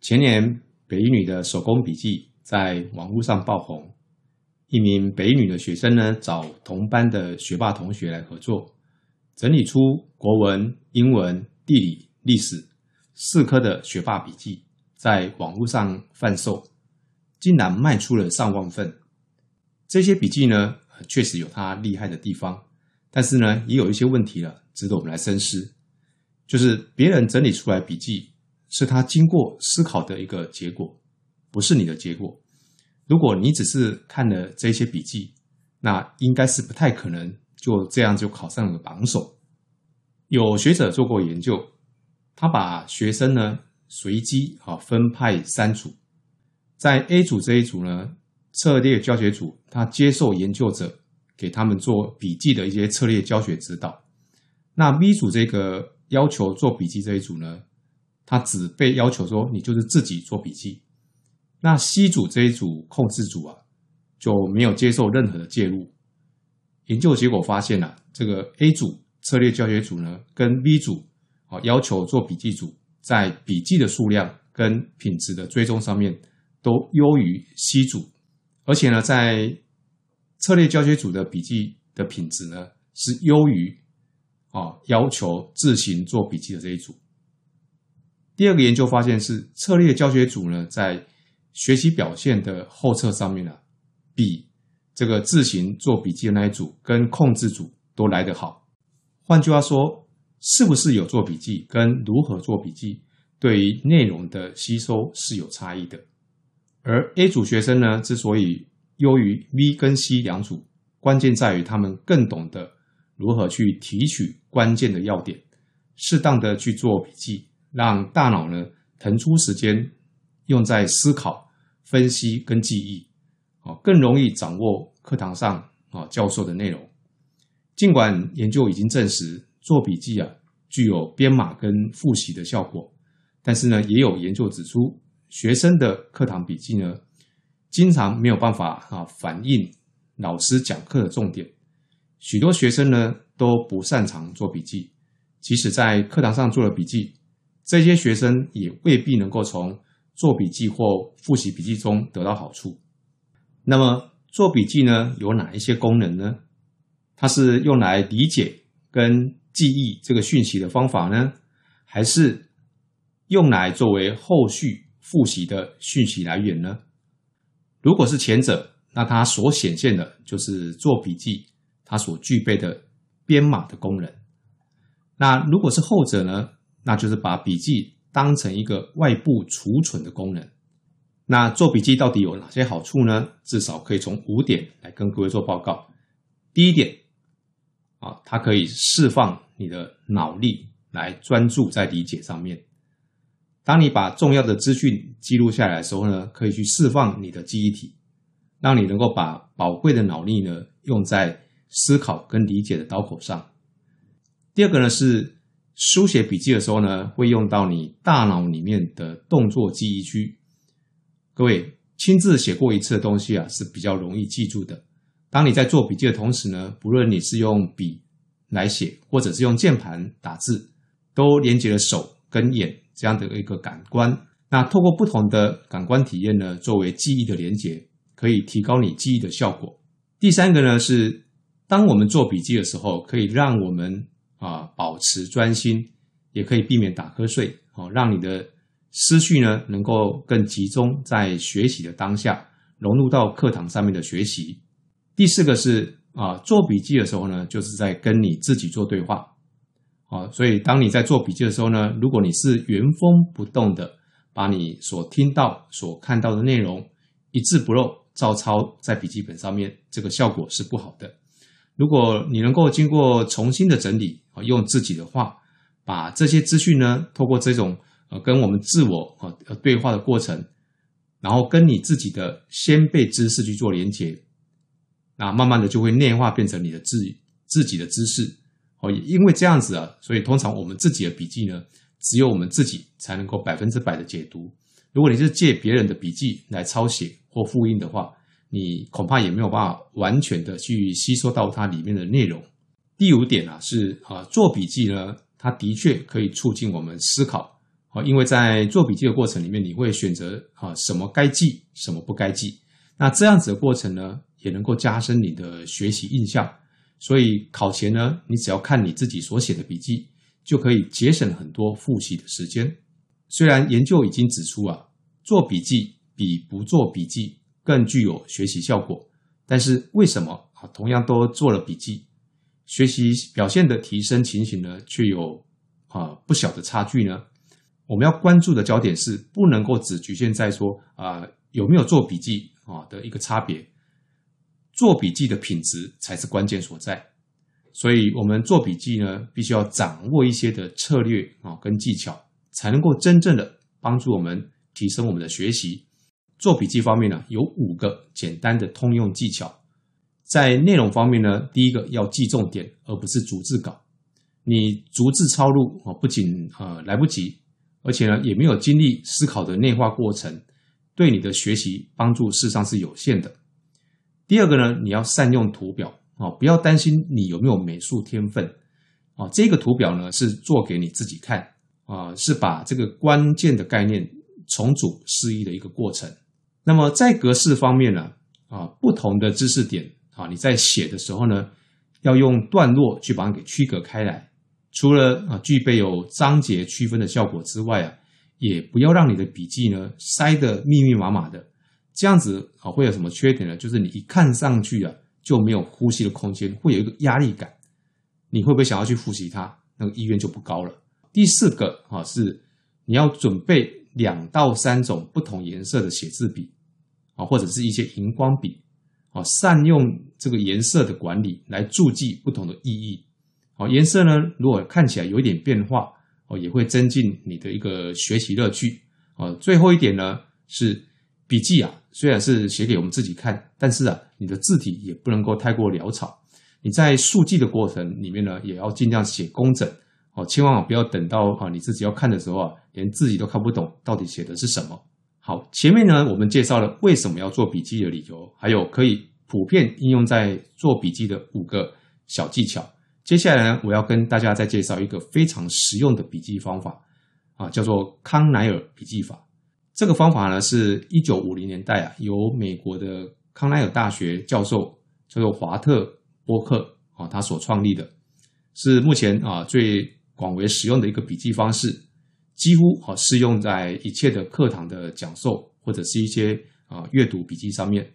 前年北一女的手工笔记在网络上爆红，一名北一女的学生呢，找同班的学霸同学来合作，整理出国文、英文、地理、历史四科的学霸笔记，在网络上贩售，竟然卖出了上万份。这些笔记呢，确实有它厉害的地方，但是呢，也有一些问题了，值得我们来深思。就是别人整理出来笔记，是他经过思考的一个结果，不是你的结果。如果你只是看了这些笔记，那应该是不太可能就这样就考上了榜首。有学者做过研究，他把学生呢随机啊分派三组，在 A 组这一组呢，策略教学组，他接受研究者给他们做笔记的一些策略教学指导。那 B 组这个要求做笔记这一组呢，他只被要求说你就是自己做笔记。那 C 组这一组控制组啊，就没有接受任何的介入。研究结果发现啊，这个 A 组策略教学组呢，跟 B 组啊要求做笔记组，在笔记的数量跟品质的追踪上面都优于 C 组，而且呢，在策略教学组的笔记的品质呢，是优于啊要求自行做笔记的这一组。第二个研究发现是策略教学组呢，在学习表现的后侧上面呢、啊，比这个自行做笔记的那一组跟控制组都来得好。换句话说，是不是有做笔记跟如何做笔记，对于内容的吸收是有差异的。而 A 组学生呢，之所以优于 B 跟 C 两组，关键在于他们更懂得如何去提取关键的要点，适当的去做笔记，让大脑呢腾出时间。用在思考、分析跟记忆，啊，更容易掌握课堂上啊教授的内容。尽管研究已经证实做笔记啊具有编码跟复习的效果，但是呢，也有研究指出，学生的课堂笔记呢，经常没有办法啊反映老师讲课的重点。许多学生呢都不擅长做笔记，即使在课堂上做了笔记，这些学生也未必能够从做笔记或复习笔记中得到好处。那么做笔记呢，有哪一些功能呢？它是用来理解跟记忆这个讯息的方法呢，还是用来作为后续复习的讯息来源呢？如果是前者，那它所显现的就是做笔记它所具备的编码的功能。那如果是后者呢，那就是把笔记。当成一个外部储存的功能，那做笔记到底有哪些好处呢？至少可以从五点来跟各位做报告。第一点，啊，它可以释放你的脑力来专注在理解上面。当你把重要的资讯记录下来的时候呢，可以去释放你的记忆体，让你能够把宝贵的脑力呢用在思考跟理解的刀口上。第二个呢是。书写笔记的时候呢，会用到你大脑里面的动作记忆区。各位亲自写过一次的东西啊，是比较容易记住的。当你在做笔记的同时呢，不论你是用笔来写，或者是用键盘打字，都连接了手跟眼这样的一个感官。那透过不同的感官体验呢，作为记忆的连接，可以提高你记忆的效果。第三个呢是，当我们做笔记的时候，可以让我们。啊，保持专心，也可以避免打瞌睡，哦，让你的思绪呢能够更集中在学习的当下，融入到课堂上面的学习。第四个是啊，做笔记的时候呢，就是在跟你自己做对话，啊，所以当你在做笔记的时候呢，如果你是原封不动的把你所听到、所看到的内容一字不漏照抄在笔记本上面，这个效果是不好的。如果你能够经过重新的整理啊，用自己的话把这些资讯呢，透过这种呃跟我们自我啊呃对话的过程，然后跟你自己的先辈知识去做连接，那慢慢的就会内化变成你的自自己的知识哦。因为这样子啊，所以通常我们自己的笔记呢，只有我们自己才能够百分之百的解读。如果你是借别人的笔记来抄写或复印的话，你恐怕也没有办法完全的去吸收到它里面的内容。第五点啊，是啊，做笔记呢，它的确可以促进我们思考啊，因为在做笔记的过程里面，你会选择啊什么该记，什么不该记。那这样子的过程呢，也能够加深你的学习印象。所以考前呢，你只要看你自己所写的笔记，就可以节省很多复习的时间。虽然研究已经指出啊，做笔记比不做笔记更具有学习效果，但是为什么啊，同样都做了笔记，学习表现的提升情形呢，却有啊不小的差距呢？我们要关注的焦点是，不能够只局限在说啊有没有做笔记啊的一个差别，做笔记的品质才是关键所在。所以，我们做笔记呢，必须要掌握一些的策略啊跟技巧，才能够真正的帮助我们提升我们的学习。做笔记方面呢，有五个简单的通用技巧。在内容方面呢，第一个要记重点，而不是逐字稿。你逐字抄录啊，不仅呃来不及。而且呢，也没有经历思考的内化过程，对你的学习帮助事实上是有限的。第二个呢，你要善用图表啊，不要担心你有没有美术天分啊。这个图表呢，是做给你自己看啊，是把这个关键的概念重组释义的一个过程。那么在格式方面呢，啊，不同的知识点啊，你在写的时候呢，要用段落去把它给区隔开来。除了啊具备有章节区分的效果之外啊，也不要让你的笔记呢塞得密密麻麻的，这样子啊会有什么缺点呢？就是你一看上去啊就没有呼吸的空间，会有一个压力感，你会不会想要去复习它？那个意愿就不高了。第四个啊是你要准备两到三种不同颜色的写字笔啊，或者是一些荧光笔啊，善用这个颜色的管理来注记不同的意义。哦，颜色呢，如果看起来有一点变化，哦，也会增进你的一个学习乐趣。哦，最后一点呢，是笔记啊，虽然是写给我们自己看，但是啊，你的字体也不能够太过潦草。你在速记的过程里面呢，也要尽量写工整。哦，千万不要等到啊，你自己要看的时候啊，连自己都看不懂到底写的是什么。好，前面呢，我们介绍了为什么要做笔记的理由，还有可以普遍应用在做笔记的五个小技巧。接下来呢，我要跟大家再介绍一个非常实用的笔记方法，啊，叫做康奈尔笔记法。这个方法呢，是一九五零年代啊，由美国的康奈尔大学教授叫做华特波克啊，他所创立的，是目前啊最广为使用的一个笔记方式，几乎啊适用在一切的课堂的讲授或者是一些啊阅读笔记上面。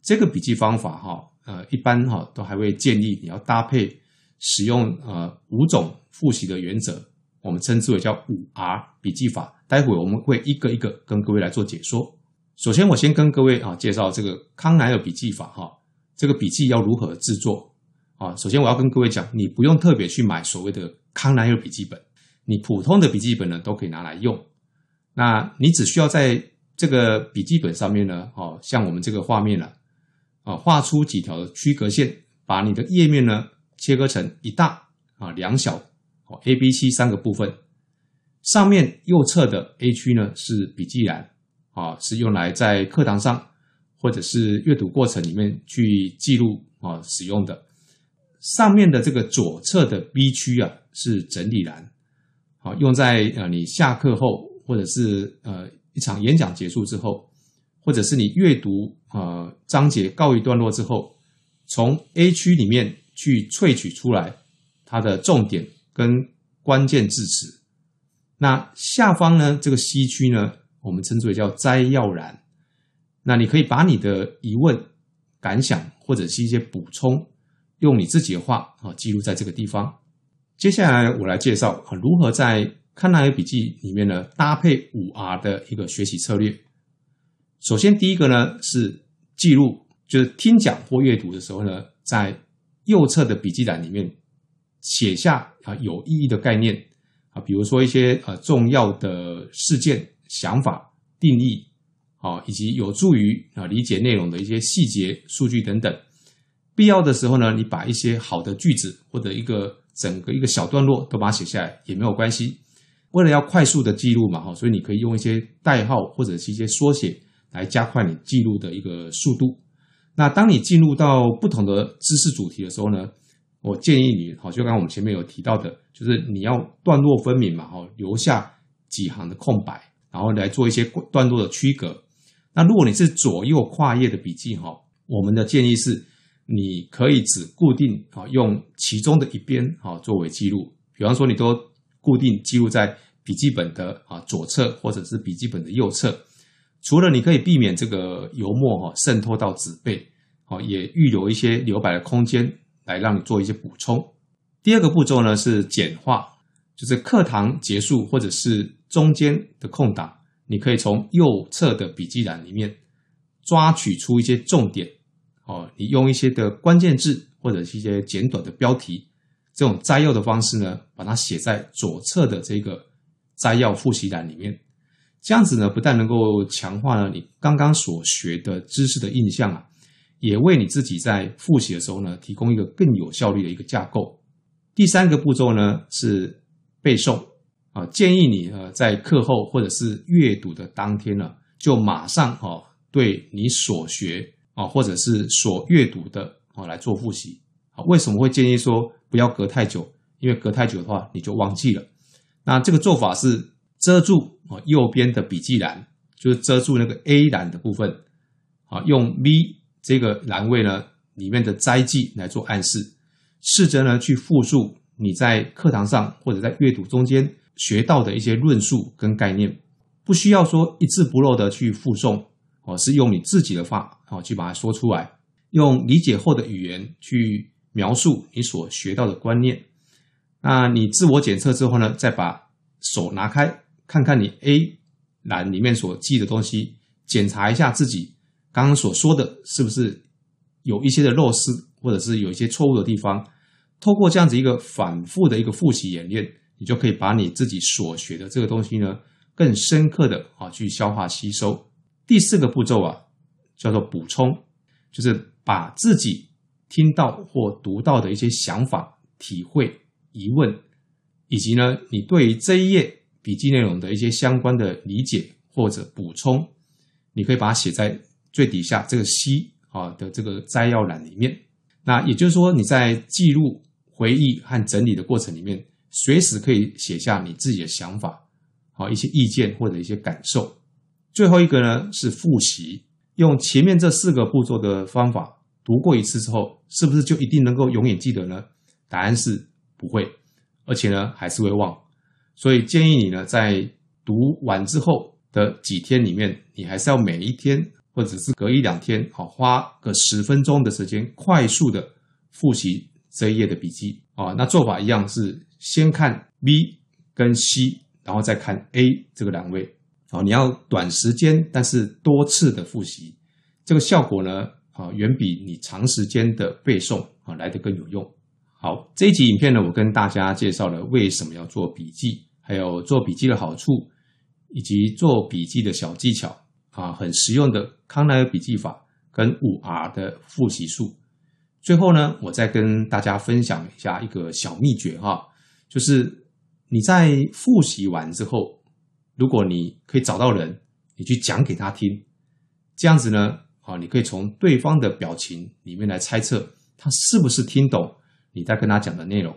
这个笔记方法哈，呃，一般哈都还会建议你要搭配。使用呃五种复习的原则，我们称之为叫五 R 笔记法。待会我们会一个一个跟各位来做解说。首先，我先跟各位啊介绍这个康奈尔笔记法哈。这个笔记要如何制作啊？首先，我要跟各位讲，你不用特别去买所谓的康奈尔笔记本，你普通的笔记本呢都可以拿来用。那你只需要在这个笔记本上面呢，哦，像我们这个画面了啊，画出几条的区隔线，把你的页面呢。切割成一大啊两小哦 A、B、C 三个部分，上面右侧的 A 区呢是笔记栏啊，是用来在课堂上或者是阅读过程里面去记录啊使用的。上面的这个左侧的 B 区啊是整理栏，好用在呃你下课后或者是呃一场演讲结束之后，或者是你阅读呃章节告一段落之后，从 A 区里面。去萃取出来它的重点跟关键字词。那下方呢，这个 C 区呢，我们称之为叫摘要栏。那你可以把你的疑问、感想或者是一些补充，用你自己的话啊记录在这个地方。接下来我来介绍啊如何在康奈尔笔记里面呢搭配五 R 的一个学习策略。首先第一个呢是记录，就是听讲或阅读的时候呢，在右侧的笔记栏里面写下啊有意义的概念啊，比如说一些呃重要的事件、想法、定义啊，以及有助于啊理解内容的一些细节、数据等等。必要的时候呢，你把一些好的句子或者一个整个一个小段落都把它写下来也没有关系。为了要快速的记录嘛哈，所以你可以用一些代号或者是一些缩写来加快你记录的一个速度。那当你进入到不同的知识主题的时候呢，我建议你，好，就刚刚我们前面有提到的，就是你要段落分明嘛，哈，留下几行的空白，然后来做一些段落的区隔。那如果你是左右跨页的笔记哈，我们的建议是，你可以只固定啊用其中的一边啊作为记录，比方说你都固定记录在笔记本的啊左侧或者是笔记本的右侧。除了你可以避免这个油墨哈渗透到纸背，好，也预留一些留白的空间来让你做一些补充。第二个步骤呢是简化，就是课堂结束或者是中间的空档，你可以从右侧的笔记栏里面抓取出一些重点，哦，你用一些的关键字或者是一些简短的标题，这种摘要的方式呢，把它写在左侧的这个摘要复习栏里面。这样子呢，不但能够强化了你刚刚所学的知识的印象啊，也为你自己在复习的时候呢，提供一个更有效率的一个架构。第三个步骤呢是背诵啊，建议你呃在课后或者是阅读的当天呢，就马上哦对你所学啊或者是所阅读的啊来做复习。啊，为什么会建议说不要隔太久？因为隔太久的话你就忘记了。那这个做法是。遮住啊，右边的笔记栏，就是遮住那个 A 栏的部分，啊，用 V 这个栏位呢里面的摘记来做暗示，试着呢去复述你在课堂上或者在阅读中间学到的一些论述跟概念，不需要说一字不漏的去复诵，哦，是用你自己的话，哦，去把它说出来，用理解后的语言去描述你所学到的观念。那你自我检测之后呢，再把手拿开。看看你 A 栏里面所记的东西，检查一下自己刚刚所说的是不是有一些的漏失，或者是有一些错误的地方。透过这样子一个反复的一个复习演练，你就可以把你自己所学的这个东西呢，更深刻的啊去消化吸收。第四个步骤啊，叫做补充，就是把自己听到或读到的一些想法、体会、疑问，以及呢，你对于这一页。笔记内容的一些相关的理解或者补充，你可以把它写在最底下这个 C 啊的这个摘要栏里面。那也就是说，你在记录、回忆和整理的过程里面，随时可以写下你自己的想法，好一些意见或者一些感受。最后一个呢是复习，用前面这四个步骤的方法读过一次之后，是不是就一定能够永远记得呢？答案是不会，而且呢还是会忘。所以建议你呢，在读完之后的几天里面，你还是要每一天或者是隔一两天，好花个十分钟的时间，快速的复习这一页的笔记啊。那做法一样是先看 B 跟 C，然后再看 A 这个栏位。好，你要短时间但是多次的复习，这个效果呢，啊，远比你长时间的背诵啊来得更有用。好，这一集影片呢，我跟大家介绍了为什么要做笔记。还有做笔记的好处，以及做笔记的小技巧啊，很实用的康奈尔笔记法跟五 R 的复习术。最后呢，我再跟大家分享一下一个小秘诀哈，就是你在复习完之后，如果你可以找到人，你去讲给他听，这样子呢，啊，你可以从对方的表情里面来猜测他是不是听懂你在跟他讲的内容。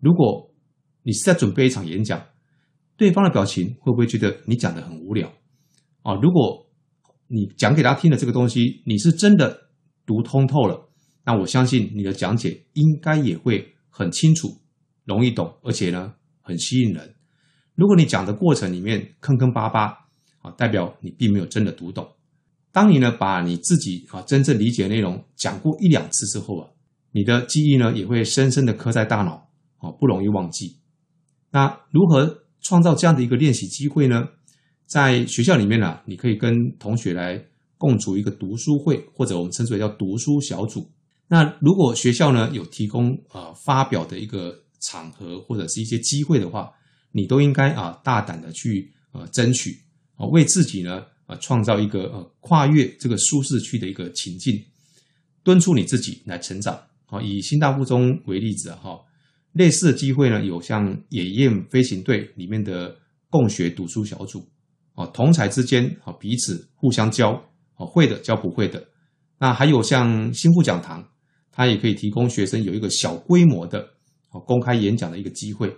如果你是在准备一场演讲，对方的表情会不会觉得你讲的很无聊啊？如果你讲给他听的这个东西，你是真的读通透了，那我相信你的讲解应该也会很清楚、容易懂，而且呢很吸引人。如果你讲的过程里面坑坑巴巴啊，代表你并没有真的读懂。当你呢把你自己啊真正理解的内容讲过一两次之后啊，你的记忆呢也会深深的刻在大脑啊，不容易忘记。那如何创造这样的一个练习机会呢？在学校里面呢、你可以跟同学来共组一个读书会，或者我们称之为叫读书小组。那如果学校呢有提供呃发表的一个场合或者是一些机会的话，你都应该啊大胆的去呃争取啊，为自己呢呃创造一个呃跨越这个舒适区的一个情境，敦促你自己来成长啊。以新大附中为例子哈。类似的机会呢，有像野雁飞行队里面的共学读书小组，啊，同才之间啊彼此互相教，啊会的教不会的。那还有像新富讲堂，它也可以提供学生有一个小规模的啊公开演讲的一个机会，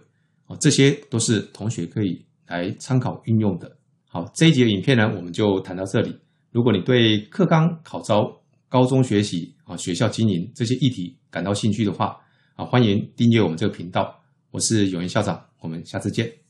哦这些都是同学可以来参考运用的。好，这一集影片呢，我们就谈到这里。如果你对课纲考招、高中学习啊、学校经营这些议题感到兴趣的话，啊，欢迎订阅我们这个频道。我是永言校长，我们下次见。